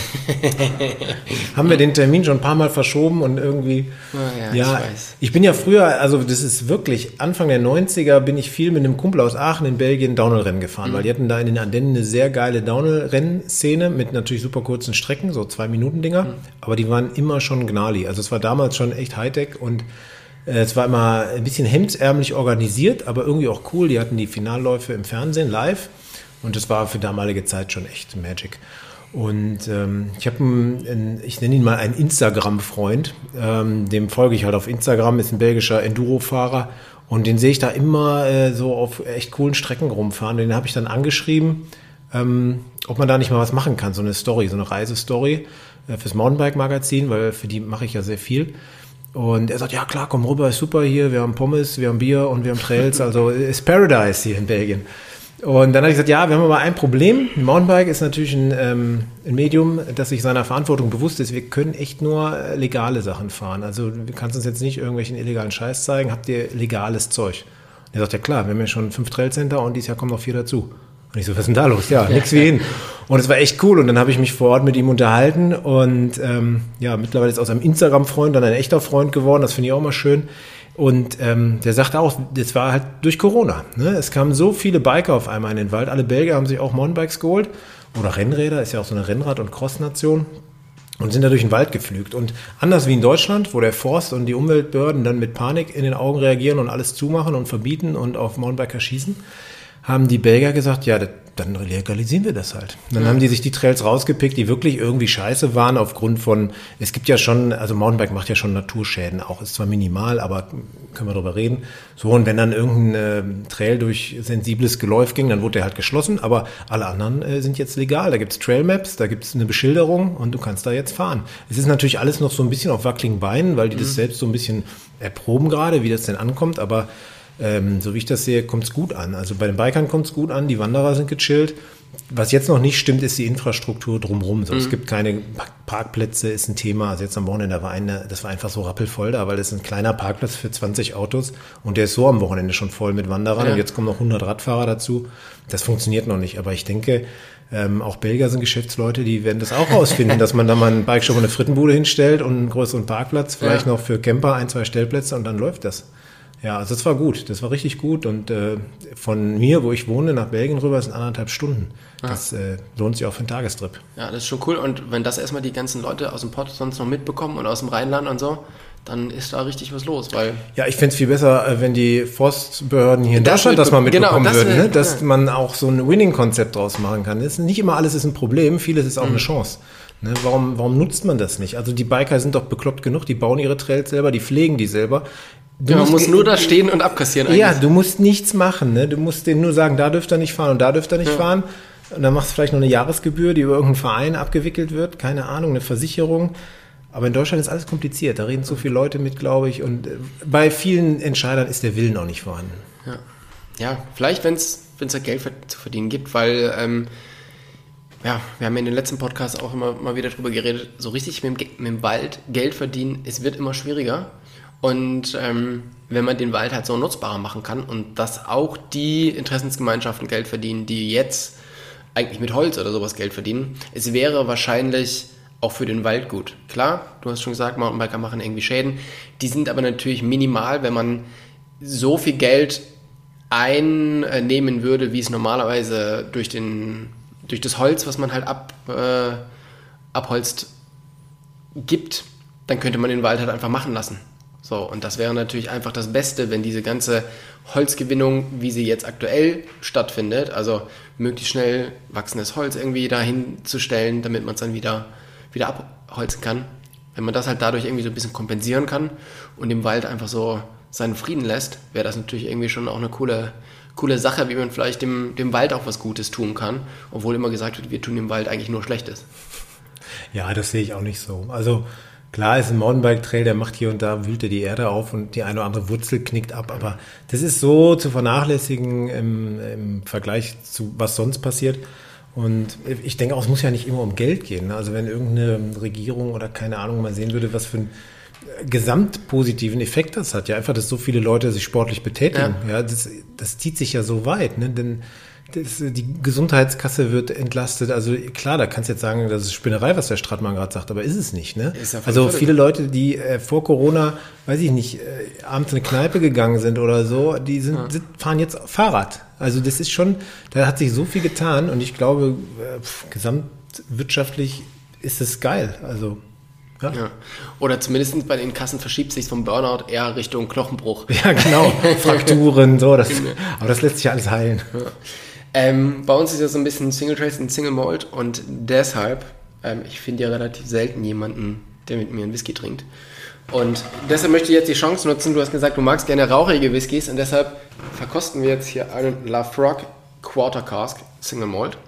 C: Haben wir den Termin schon ein paar Mal verschoben und irgendwie.
B: Ah, ja, ich weiß.
C: ich bin ja früher, also das ist wirklich, Anfang der 90er bin ich viel mit einem Kumpel aus Aachen in Belgien Downhill-Rennen gefahren,
B: Mhm.
C: weil die hatten da in den Ardennen eine sehr geile Downhill-Rennszene mit natürlich super kurzen Strecken, so zwei Minuten Dinger,
B: Mhm.
C: aber die waren immer schon gnarly. Also es war damals schon echt Hightech und Es war immer ein bisschen hemdsärmlich organisiert, aber irgendwie auch cool. Die hatten die Finalläufe im Fernsehen live und das war für damalige Zeit schon echt Magic. Und ähm, ich habe, ich nenne ihn mal einen Instagram-Freund, ähm, dem folge ich halt auf Instagram, ist ein belgischer Enduro-Fahrer und den sehe ich da immer äh, so auf echt coolen Strecken rumfahren. Den habe ich dann angeschrieben, ähm, ob man da nicht mal was machen kann, so eine Story, so eine Reisestory äh, fürs Mountainbike-Magazin, weil für die mache ich ja sehr viel. Und er sagt, ja klar, komm rüber, ist super hier, wir haben Pommes, wir haben Bier und wir haben Trails, also ist Paradise hier in Belgien. Und dann habe ich gesagt, ja, wir haben aber ein Problem. Ein Mountainbike ist natürlich ein, ähm, ein Medium, das sich seiner Verantwortung bewusst ist. Wir können echt nur äh, legale Sachen fahren. Also du kannst uns jetzt nicht irgendwelchen illegalen Scheiß zeigen. Habt ihr legales Zeug? Und er sagt, ja klar, wir haben ja schon fünf Trailcenter und dieses Jahr kommen noch vier dazu. Und ich so, was ist denn da los? Ja, nix wie hin. Und es war echt cool. Und dann habe ich mich vor Ort mit ihm unterhalten. Und ähm, ja, mittlerweile ist aus einem Instagram-Freund dann ein echter Freund geworden. Das finde ich auch mal schön. Und ähm, der sagte auch, das war halt durch Corona. Ne? Es kamen so viele Biker auf einmal in den Wald. Alle Belgier haben sich auch Mountainbikes geholt. Oder Rennräder, ist ja auch so eine Rennrad- und Cross-Nation. Und sind da durch den Wald geflügt. Und anders wie in Deutschland, wo der Forst und die Umweltbehörden dann mit Panik in den Augen reagieren und alles zumachen und verbieten und auf Mountainbiker schießen, haben die Belgier gesagt, ja, das, dann legalisieren wir das halt. Dann ja. haben die sich die Trails rausgepickt, die wirklich irgendwie scheiße waren aufgrund von, es gibt ja schon, also Mountainbike macht ja schon Naturschäden, auch ist zwar minimal, aber können wir drüber reden. So, und wenn dann irgendein äh, Trail durch sensibles Geläuf ging, dann wurde der halt geschlossen, aber alle anderen äh, sind jetzt legal. Da gibt's Trailmaps, da gibt's eine Beschilderung und du kannst da jetzt fahren. Es ist natürlich alles noch so ein bisschen auf wackeligen Beinen, weil die mhm. das selbst so ein bisschen erproben gerade, wie das denn ankommt, aber ähm, so wie ich das sehe, kommt es gut an. Also bei den Bikern kommt es gut an, die Wanderer sind gechillt. Was jetzt noch nicht stimmt, ist die Infrastruktur drumherum. So, mhm. Es gibt keine Parkplätze, ist ein Thema. Also jetzt am Wochenende war eine, das war einfach so rappelvoll da, weil das ist ein kleiner Parkplatz für 20 Autos und der ist so am Wochenende schon voll mit Wanderern ja. und jetzt kommen noch 100 Radfahrer dazu. Das funktioniert noch nicht, aber ich denke, ähm, auch Belgier sind Geschäftsleute, die werden das auch rausfinden, dass man da mal einen Bikeshop und eine Frittenbude hinstellt und einen größeren Parkplatz, vielleicht ja. noch für Camper ein, zwei Stellplätze und dann läuft das. Ja, also das war gut, das war richtig gut und äh, von mir, wo ich wohne, nach Belgien rüber sind anderthalb Stunden. Das äh, lohnt sich auch für einen Tagestrip.
B: Ja, das ist schon cool und wenn das erstmal die ganzen Leute aus dem Pott sonst noch mitbekommen und aus dem Rheinland und so, dann ist da richtig was los, weil...
C: Ja, ich fände es viel besser, äh, wenn die Forstbehörden hier in das Deutschland das mal mitbekommen genau, das würden, ne? dass ja. man auch so ein Winning-Konzept draus machen kann. Ist nicht immer alles ist ein Problem, vieles ist auch mhm. eine Chance. Ne, warum, warum nutzt man das nicht? Also die Biker sind doch bekloppt genug, die bauen ihre Trails selber, die pflegen die selber.
B: Du ja, man muss nur da stehen und abkassieren
C: eigentlich. Ja, du musst nichts machen. Ne? Du musst denen nur sagen, da dürft ihr nicht fahren und da dürft ihr nicht ja. fahren. Und dann machst du vielleicht noch eine Jahresgebühr, die über irgendeinen Verein abgewickelt wird. Keine Ahnung, eine Versicherung. Aber in Deutschland ist alles kompliziert. Da reden so viele Leute mit, glaube ich. Und äh, bei vielen Entscheidern ist der Willen auch nicht vorhanden.
B: Ja, ja vielleicht, wenn es da Geld zu verdienen gibt, weil... Ähm, ja, wir haben in den letzten Podcasts auch immer mal wieder drüber geredet, so richtig mit dem, mit dem Wald Geld verdienen, es wird immer schwieriger. Und ähm, wenn man den Wald halt so nutzbarer machen kann und dass auch die Interessensgemeinschaften Geld verdienen, die jetzt eigentlich mit Holz oder sowas Geld verdienen, es wäre wahrscheinlich auch für den Wald gut. Klar, du hast schon gesagt, Mountainbiker machen irgendwie Schäden. Die sind aber natürlich minimal, wenn man so viel Geld einnehmen würde, wie es normalerweise durch, den, durch das Holz, was man halt ab, äh, abholzt, gibt, dann könnte man den Wald halt einfach machen lassen. So, und das wäre natürlich einfach das Beste, wenn diese ganze Holzgewinnung, wie sie jetzt aktuell stattfindet, also möglichst schnell wachsendes Holz irgendwie dahin zu stellen, damit man es dann wieder, wieder abholzen kann. Wenn man das halt dadurch irgendwie so ein bisschen kompensieren kann und dem Wald einfach so seinen Frieden lässt, wäre das natürlich irgendwie schon auch eine coole, coole Sache, wie man vielleicht dem, dem Wald auch was Gutes tun kann, obwohl immer gesagt wird, wir tun dem Wald eigentlich nur Schlechtes.
C: Ja, das sehe ich auch nicht so. Also Klar ist ein Mountainbike-Trail, der macht hier und da, wühlt er die Erde auf und die eine oder andere Wurzel knickt ab, aber das ist so zu vernachlässigen im, im Vergleich zu was sonst passiert. Und ich denke auch, es muss ja nicht immer um Geld gehen. Also wenn irgendeine Regierung oder keine Ahnung mal sehen würde, was für ein gesamtpositiven Effekt das hat. Ja, einfach, dass so viele Leute sich sportlich betätigen. Ja, ja das, das zieht sich ja so weit. Ne? Denn das, die Gesundheitskasse wird entlastet. Also klar, da kannst du jetzt sagen, das ist Spinnerei, was der Stratmann gerade sagt, aber ist es nicht. Ne? Ja also viele Leute, die äh, vor Corona, weiß ich nicht, äh, abends in eine Kneipe gegangen sind oder so, die sind, ja. fahren jetzt Fahrrad. Also das ist schon, da hat sich so viel getan und ich glaube, äh, gesamtwirtschaftlich ist es geil. Also Ja.
B: Ja. Oder zumindest bei den Kassen verschiebt sich vom Burnout eher Richtung Knochenbruch.
C: Ja, genau. Frakturen, so. Das, aber das lässt sich alles heilen.
B: Ähm, bei uns ist ja so ein bisschen Single Trace und Single Malt und deshalb, ähm, ich finde ja relativ selten jemanden, der mit mir einen Whisky trinkt. Und deshalb möchte ich jetzt die Chance nutzen. Du hast gesagt, du magst gerne rauchige Whiskys und deshalb verkosten wir jetzt hier einen La Frog Quarter Cask Single Malt.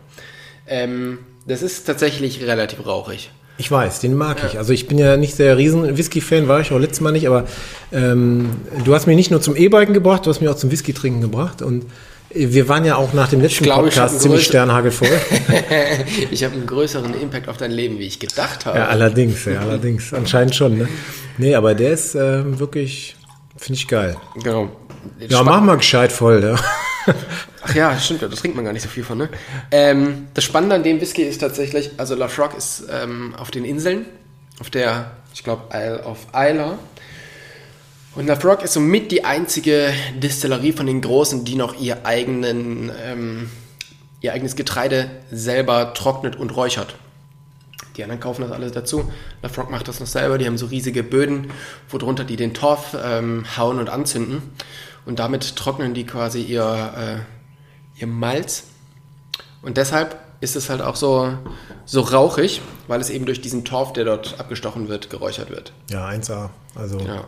B: Ähm, das ist tatsächlich relativ rauchig.
C: Ich weiß, den mag ich. Also ich bin ja nicht sehr riesen Whisky-Fan, war ich auch letztes Mal nicht, aber ähm, du hast mich nicht nur zum E-Biken gebracht, du hast mich auch zum Whisky-Trinken gebracht und wir waren ja auch nach dem letzten
B: glaube,
C: Podcast ziemlich sternhagelvoll.
B: ich habe einen größeren Impact auf dein Leben, wie ich gedacht habe.
C: ja, allerdings, ja, allerdings. Anscheinend schon, ne? Nee, aber der ist ähm, wirklich, finde ich geil.
B: Genau.
C: Ja, mach mal gescheit voll, ja.
B: Ach ja, stimmt, da trinkt man gar nicht so viel von, ne? Ähm, das Spannende an dem Whisky ist tatsächlich, also La Frog ist ähm, auf den Inseln, auf der, ich glaube, Isle of Isla. Und La Frog ist somit die einzige Distillerie von den Großen, die noch ihr, eigenen, ähm, ihr eigenes Getreide selber trocknet und räuchert. Die anderen kaufen das alles dazu. La Frog macht das noch selber. Die haben so riesige Böden, worunter die den Torf ähm, hauen und anzünden. Und damit trocknen die quasi ihr, äh, ihr Malz. Und deshalb ist es halt auch so, so rauchig, weil es eben durch diesen Torf, der dort abgestochen wird, geräuchert wird.
C: Ja, 1A. Also, ja,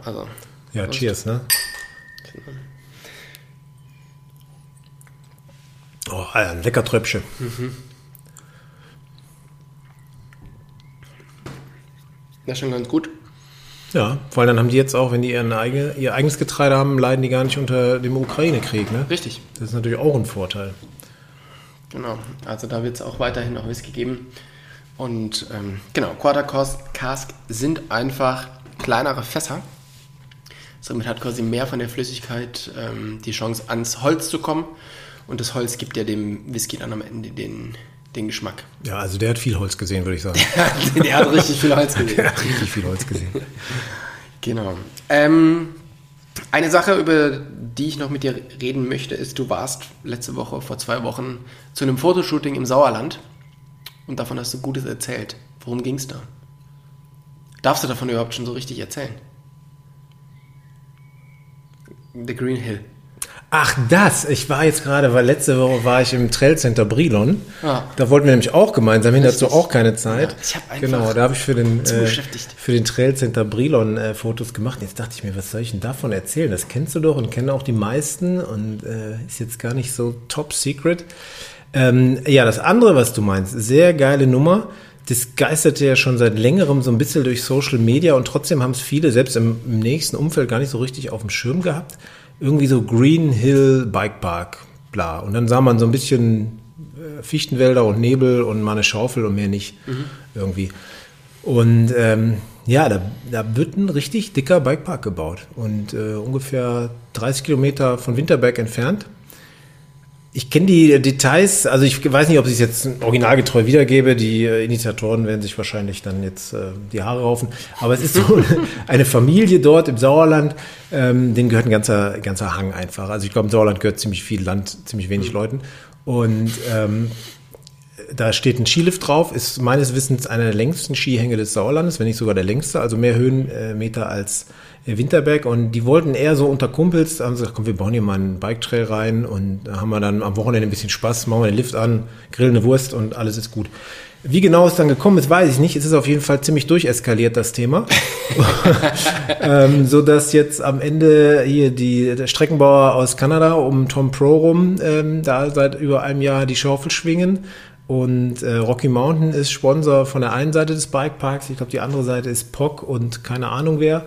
B: Ja, also.
C: cheers, ne? Oh, Alter, ein lecker Tröpfchen.
B: Das ist schon ganz gut.
C: Ja, vor allem dann haben die jetzt auch, wenn die ihren eigene, ihr eigenes Getreide haben, leiden die gar nicht unter dem Ukraine-Krieg, ne?
B: Richtig.
C: Das ist natürlich auch ein Vorteil.
B: Genau. Also da wird es auch weiterhin noch Whisky geben. Und ähm, genau, Quarter Cask sind einfach kleinere Fässer. Somit hat quasi mehr von der Flüssigkeit ähm, die Chance, ans Holz zu kommen. Und das Holz gibt ja dem Whisky dann am Ende den, den Geschmack.
C: Ja, also der hat viel Holz gesehen, würde ich sagen.
B: der hat richtig viel Holz gesehen.
C: Der hat richtig viel Holz gesehen.
B: Genau. Ähm, eine Sache, über die ich noch mit dir reden möchte, ist, du warst letzte Woche, vor zwei Wochen, zu einem Fotoshooting im Sauerland und davon hast du Gutes erzählt. Worum ging es da? Darfst du davon überhaupt schon so richtig erzählen? The Green Hill.
C: Ach, das. Ich war jetzt gerade, weil letzte Woche war ich im Trail Center Brilon.
B: Ah.
C: Da wollten wir nämlich auch gemeinsam hin, dazu auch keine Zeit.
B: Ja, ich hab einfach
C: genau, da habe ich für den, äh, für den Trail Center Brilon äh, Fotos gemacht. Jetzt dachte ich mir, was soll ich denn davon erzählen? Das kennst du doch und kennen auch die meisten und äh, ist jetzt gar nicht so top secret. Ähm, ja, das andere, was du meinst, sehr geile Nummer. Das geisterte ja schon seit längerem so ein bisschen durch Social Media und trotzdem haben es viele, selbst im, im nächsten Umfeld, gar nicht so richtig auf dem Schirm gehabt. Irgendwie so Green Hill Bike Park, bla. Und dann sah man so ein bisschen äh, Fichtenwälder und Nebel und mal eine Schaufel und mehr nicht irgendwie. Und ähm, ja, da, da wird ein richtig dicker Bikepark gebaut und äh, ungefähr 30 Kilometer von Winterberg entfernt. Ich kenne die Details, also ich weiß nicht, ob ich es jetzt originalgetreu wiedergebe. Die äh, Initiatoren werden sich wahrscheinlich dann jetzt äh, die Haare raufen. Aber es ist so eine Familie dort im Sauerland, ähm, denen gehört ein ganzer, ganzer Hang einfach. Also ich glaube, im Sauerland gehört ziemlich viel Land, ziemlich wenig Leuten. Und ähm, da steht ein Skilift drauf, ist meines Wissens einer der längsten Skihänge des Sauerlandes, wenn nicht sogar der längste, also mehr Höhenmeter als Winterberg. Und die wollten eher so unter Kumpels, haben sie gesagt, komm, wir bauen hier mal einen Bike-Trail rein und da haben wir dann am Wochenende ein bisschen Spaß, machen wir den Lift an, grillen eine Wurst und alles ist gut. Wie genau es dann gekommen ist, weiß ich nicht. Es ist auf jeden Fall ziemlich durcheskaliert, das Thema. ähm, so dass jetzt am Ende hier die, der Streckenbauer aus Kanada um Tom Pro rum ähm, da seit über einem Jahr die Schaufel schwingen. Und äh, Rocky Mountain ist Sponsor von der einen Seite des Bikeparks. Ich glaube, die andere Seite ist POC und keine Ahnung wer.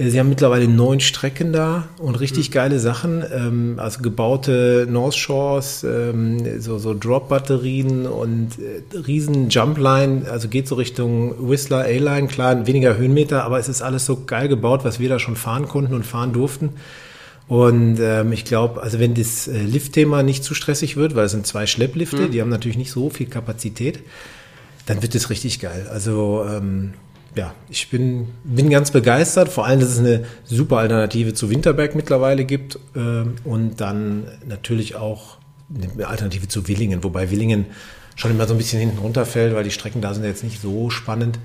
C: Äh, Sie haben mittlerweile neun Strecken da und richtig geile Sachen. Ähm, also gebaute North Shores, ähm, so, so Drop-Batterien und äh, riesen Jumpline. Also geht so Richtung Whistler A-Line. Klar, weniger Höhenmeter, aber es ist alles so geil gebaut, was wir da schon fahren konnten und fahren durften. Und ähm, ich glaube, also wenn das äh, Liftthema nicht zu stressig wird, weil es sind zwei Schlepplifte, die haben natürlich nicht so viel Kapazität, dann wird es richtig geil. Also ähm, ja, ich bin, bin ganz begeistert, vor allem, dass es eine super Alternative zu Winterberg mittlerweile gibt ähm, und dann natürlich auch eine Alternative zu Willingen, wobei Willingen schon immer so ein bisschen hinten runterfällt, weil die Strecken da sind jetzt nicht so spannend.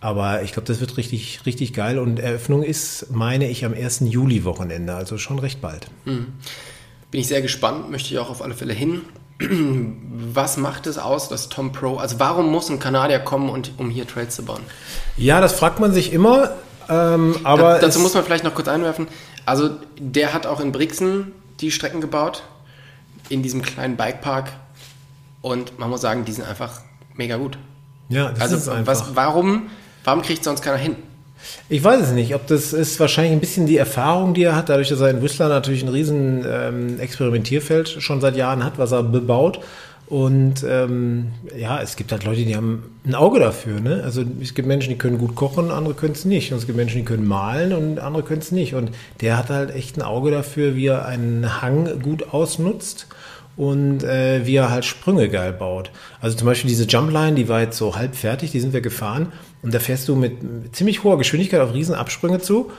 C: Aber ich glaube, das wird richtig, richtig geil. Und Eröffnung ist, meine ich, am 1. Juli-Wochenende, also schon recht bald.
B: Bin ich sehr gespannt, möchte ich auch auf alle Fälle hin. Was macht es aus, dass Tom Pro, also warum muss ein Kanadier kommen, und, um hier Trails zu bauen?
C: Ja, das fragt man sich immer. Ähm, aber
B: Da, dazu muss man vielleicht noch kurz einwerfen. Also der hat auch in Brixen die Strecken gebaut, in diesem kleinen Bikepark. Und man muss sagen, die sind einfach mega gut.
C: ja, das
B: Also
C: ist einfach.
B: was, warum, warum kriegt sonst keiner hin?
C: Ich weiß es nicht, ob das ist wahrscheinlich ein bisschen die Erfahrung, die er hat, dadurch, dass er in Whistler natürlich ein riesen ähm, Experimentierfeld schon seit Jahren hat, was er bebaut. Und ähm, ja, es gibt halt Leute, die haben ein Auge dafür. Ne? Also es gibt Menschen, die können gut kochen, andere können es nicht. Und es gibt Menschen, die können malen und andere können es nicht. Und der hat halt echt ein Auge dafür, wie er einen Hang gut ausnutzt und äh, wie er halt Sprünge geil baut. Also zum Beispiel diese Jumpline, die war jetzt so halb fertig, die sind wir gefahren und da fährst du mit ziemlich hoher Geschwindigkeit auf riesen Absprünge zu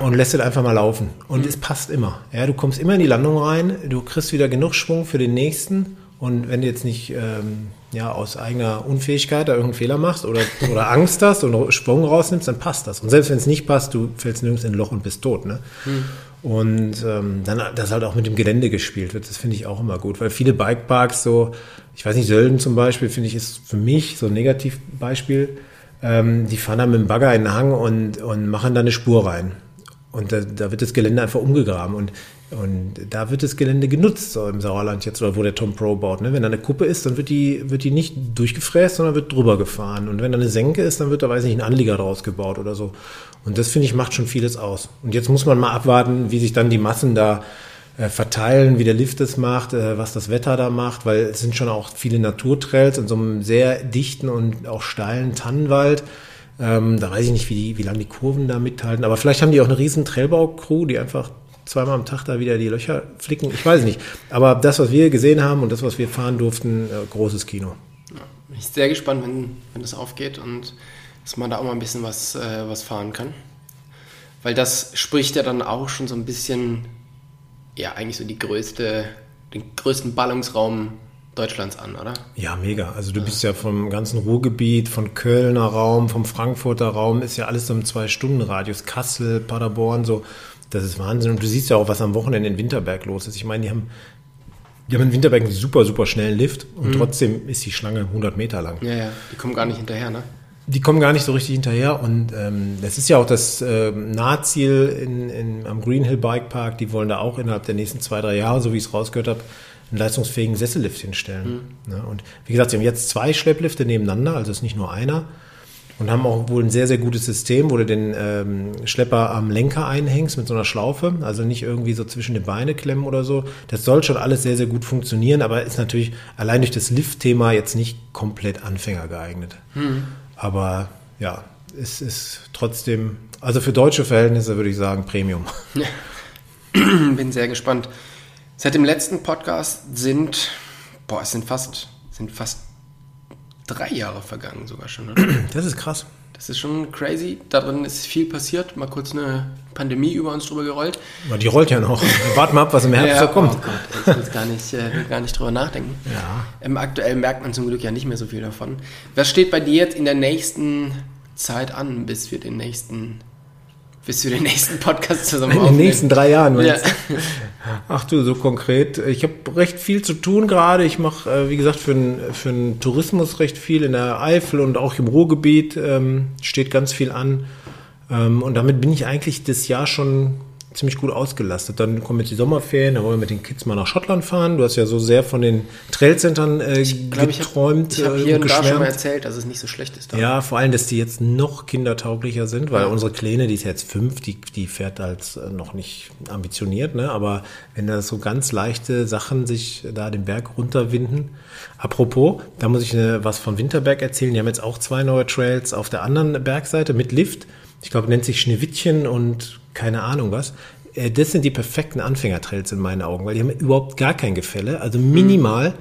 C: und lässt es einfach mal laufen. Und es passt immer. Ja, du kommst immer in die Landung rein, du kriegst wieder genug Schwung für den nächsten und wenn du jetzt nicht ähm, ja, aus eigener Unfähigkeit da irgendeinen Fehler machst oder, oder Angst hast und Schwung rausnimmst, dann passt das. Und selbst wenn es nicht passt, du fällst nirgends in ein Loch und bist tot. Ne? Und ähm, dann, dass halt auch mit dem Gelände gespielt wird, das finde ich auch immer gut, weil viele Bikeparks so, ich weiß nicht, Sölden zum Beispiel, finde ich, ist für mich so ein Negativbeispiel. Ähm, die fahren dann mit dem Bagger in den Hang und, und machen da eine Spur rein. Und da, da wird das Gelände einfach umgegraben und, und da wird das Gelände genutzt, so im Sauerland jetzt, oder wo der Tom Pro baut. Ne? Wenn da eine Kuppe ist, dann wird die, wird die nicht durchgefräst, sondern wird drüber gefahren. Und wenn da eine Senke ist, dann wird da, weiß ich nicht, ein Anlieger draus gebaut oder so. Und das, finde ich, macht schon vieles aus. Und jetzt muss man mal abwarten, wie sich dann die Massen da verteilen, wie der Lift es macht, äh, was das Wetter da macht, weil es sind schon auch viele Naturtrails in so einem sehr dichten und auch steilen Tannenwald. Ähm, da weiß ich nicht, wie, wie lange die Kurven da mithalten. Aber vielleicht haben die auch eine riesen Trailbau-Crew, die einfach zweimal am Tag da wieder die Löcher flicken. Ich weiß nicht. Aber das, was wir gesehen haben und das, was wir fahren durften, äh, großes Kino.
B: Bin ich sehr gespannt, wenn, wenn das aufgeht und dass man da auch mal ein bisschen was, äh, was fahren kann. Weil das spricht ja dann auch schon so ein bisschen, ja, eigentlich so die größte, den größten Ballungsraum Deutschlands an, oder?
C: Ja, mega. Also du bist ja vom ganzen Ruhrgebiet, von Kölner Raum, vom Frankfurter Raum, ist ja alles so im Zwei-Stunden-Radius. Kassel, Paderborn, so. Das ist Wahnsinn. Und du siehst ja auch, was am Wochenende in Winterberg los ist. Ich meine, die haben, die haben in Winterberg einen super, super schnellen Lift und trotzdem ist die Schlange 100 Meter lang.
B: Ja, ja. Die kommen gar nicht hinterher, ne?
C: Die kommen gar nicht so richtig hinterher und ähm, das ist ja auch das äh, Nahziel in, in, am Green Hill Bike Park. Die wollen da auch innerhalb der nächsten zwei, drei Jahre, so wie ich es rausgehört habe, einen leistungsfähigen Sessellift hinstellen. Ne? Und wie gesagt, sie haben jetzt zwei Schlepplifte nebeneinander, also es ist nicht nur einer. Und haben auch wohl ein sehr, sehr gutes System, wo du den ähm, Schlepper am Lenker einhängst mit so einer Schlaufe, also nicht irgendwie so zwischen die Beine klemmen oder so. Das soll schon alles sehr, sehr gut funktionieren, aber ist natürlich allein durch das Lift-Thema jetzt nicht komplett Anfänger geeignet. Aber ja, es ist trotzdem, also für deutsche Verhältnisse würde ich sagen Premium.
B: Bin sehr gespannt. Seit dem letzten Podcast sind, boah, es sind fast, sind fast drei Jahre vergangen sogar schon, oder?
C: Das ist krass.
B: Das ist schon crazy. Darin ist viel passiert. Mal kurz eine Pandemie über uns drüber gerollt.
C: Aber die rollt ja noch. Warten wir ab, was im Herbst so kommt.
B: Oh Gott, ich will jetzt gar nicht, äh, will gar nicht drüber nachdenken.
C: Ja.
B: Ähm, aktuell merkt man zum Glück ja nicht mehr so viel davon. Was steht bei dir jetzt in der nächsten Zeit an, bis wir den nächsten, bis wir den nächsten Podcast zusammen
C: In den nächsten drei Jahren.
B: Ja.
C: meinst? Ach du, so konkret. Ich habe recht viel zu tun gerade. Ich mache, äh, wie gesagt, für den für den Tourismus recht viel in der Eifel und auch im Ruhrgebiet ähm, steht ganz viel an. Ähm, und damit bin ich eigentlich das Jahr schon ziemlich gut ausgelastet. Dann kommen jetzt die Sommerferien, dann wollen wir mit den Kids mal nach Schottland fahren. Du hast ja so sehr von den Trailcentern äh,
B: Ich glaube, ich habe
C: geträumt
B: hab
C: äh,
B: hier
C: und
B: und da schon mal erzählt, dass es nicht so schlecht ist. Da.
C: Ja, vor allem, dass die jetzt noch kindertauglicher sind, weil unsere Kleine, die ist jetzt fünf, die, die fährt als äh, noch nicht ambitioniert, ne? Aber wenn da so ganz leichte Sachen sich da den Berg runterwinden. Apropos, da muss ich äh, was von Winterberg erzählen. Die haben jetzt auch zwei neue Trails auf der anderen Bergseite mit Lift. Ich glaube, nennt sich Schneewittchen und keine Ahnung was. Äh, Das sind die perfekten Anfängertrails in meinen Augen, weil die haben überhaupt gar kein Gefälle, also minimal.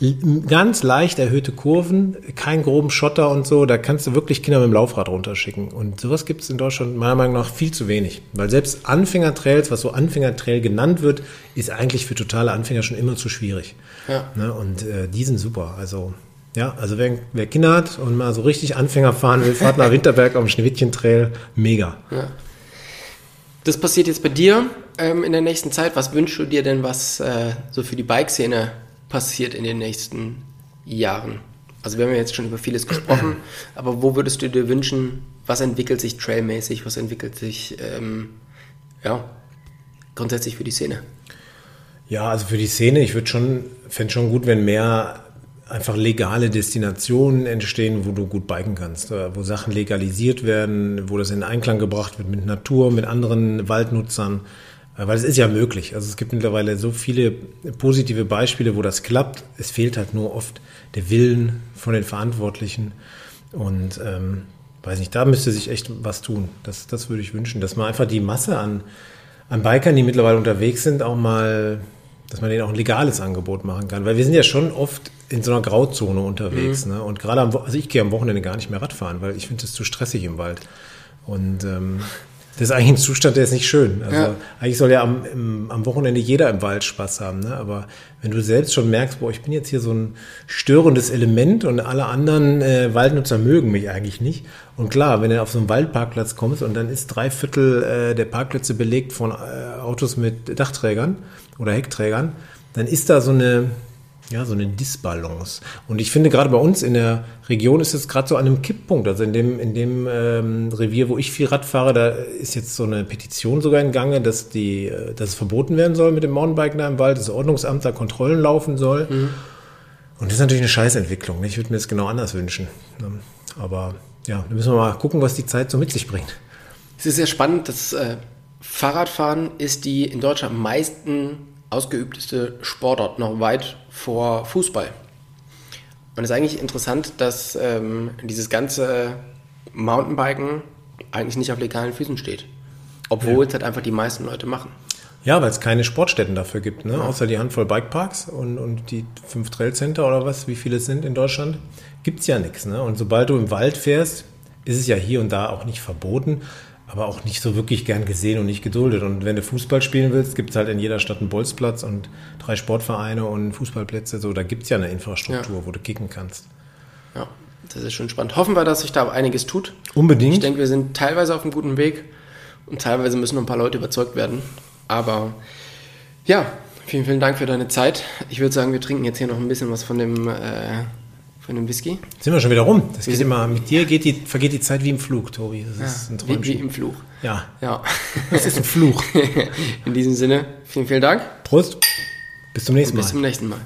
C: L- Ganz leicht erhöhte Kurven, keinen groben Schotter und so. Da kannst du wirklich Kinder mit dem Laufrad runterschicken. Und sowas gibt es in Deutschland meiner Meinung nach viel zu wenig. Weil selbst Anfängertrails, was so Anfängertrail genannt wird, ist eigentlich für totale Anfänger schon immer zu schwierig.
B: Ja.
C: Ne? Und äh, die sind super. Also Ja, also wer, wer Kinder hat und mal so richtig Anfänger fahren will, fahrt nach Winterberg am Schneewittchen-Trail. Mega.
B: Ja. Das passiert jetzt bei dir ähm, in der nächsten Zeit. Was wünschst du dir denn, was äh, so für die Bike-Szene passiert in den nächsten Jahren? Also wir haben ja jetzt schon über vieles gesprochen, aber wo würdest du dir wünschen, was entwickelt sich trailmäßig, was entwickelt sich ähm, ja, grundsätzlich für die Szene?
C: Ja, also für die Szene, ich würde schon, fände schon gut, wenn mehr einfach legale Destinationen entstehen, wo du gut biken kannst, äh, wo Sachen legalisiert werden, wo das in Einklang gebracht wird mit Natur, mit anderen Waldnutzern, äh, weil es ist ja möglich. Also es gibt mittlerweile so viele positive Beispiele, wo das klappt. Es fehlt halt nur oft der Willen von den Verantwortlichen und ähm, weiß nicht, da müsste sich echt was tun. Das, das würde ich wünschen, dass man einfach die Masse an, an Bikern, die mittlerweile unterwegs sind, auch mal dass man denen auch ein legales Angebot machen kann. Weil wir sind ja schon oft in so einer Grauzone unterwegs. Mhm. Ne? Und gerade am, also ich gehe am Wochenende gar nicht mehr Radfahren, weil ich finde es zu stressig im Wald. Und ähm, das ist eigentlich ein Zustand, der ist nicht schön. Also ja. eigentlich soll ja am, im, am Wochenende jeder im Wald Spaß haben. Ne? Aber wenn du selbst schon merkst, boah, ich bin jetzt hier so ein störendes Element und alle anderen äh, Waldnutzer mögen mich eigentlich nicht. Und klar, wenn du auf so einen Waldparkplatz kommst und dann ist drei Viertel äh, der Parkplätze belegt von äh, Autos mit Dachträgern oder Heckträgern, dann ist da so eine, ja, so eine Disbalance. Und ich finde, gerade bei uns in der Region ist es gerade so an einem Kipppunkt. Also in dem, in dem ähm, Revier, wo ich viel Rad fahre, da ist jetzt so eine Petition sogar in Gange, dass, die, äh, dass es verboten werden soll mit dem Mountainbiken da im Wald, dass das Ordnungsamt da Kontrollen laufen soll. Mhm. Und das ist natürlich eine Scheißentwicklung. Ich würde mir das genau anders wünschen. Aber ja, da müssen wir mal gucken, was die Zeit so mit sich bringt.
B: Es ist sehr spannend, dass äh, Fahrradfahren ist die in Deutschland am meisten ausgeübteste Sportart, noch weit vor Fußball. Und es ist eigentlich interessant, dass ähm, dieses ganze Mountainbiken eigentlich nicht auf legalen Füßen steht. Obwohl ja. es halt einfach die meisten Leute machen.
C: Ja, weil es keine Sportstätten dafür gibt, ne? Ja. außer die Handvoll Bikeparks und, und die fünf Trailcenter oder was, wie viele es sind in Deutschland, gibt es ja nichts. Ne? Und sobald du im Wald fährst, ist es ja hier und da auch nicht verboten, aber auch nicht so wirklich gern gesehen und nicht geduldet. Und wenn du Fußball spielen willst, gibt es halt in jeder Stadt einen Bolzplatz und drei Sportvereine und Fußballplätze. So, da gibt es ja eine Infrastruktur, ja. wo du kicken kannst.
B: Ja, das ist schon spannend. Hoffen wir, dass sich da einiges tut.
C: Unbedingt.
B: Ich denke, wir sind teilweise auf einem guten Weg und teilweise müssen noch ein paar Leute überzeugt werden. Aber ja, vielen, vielen Dank für deine Zeit. Ich würde sagen, wir trinken jetzt hier noch ein bisschen was von dem äh, von einem Whisky.
C: Sind wir schon wieder rum? Das geht immer, mit dir geht die, vergeht die Zeit wie im Flug, Tobi. Das
B: ja, ist ein. Wie, wie im Fluch.
C: Ja.
B: ja.
C: Das ist ein Fluch.
B: In diesem Sinne, vielen, vielen Dank.
C: Prost. Bis zum nächsten Mal.
B: Bis zum nächsten Mal.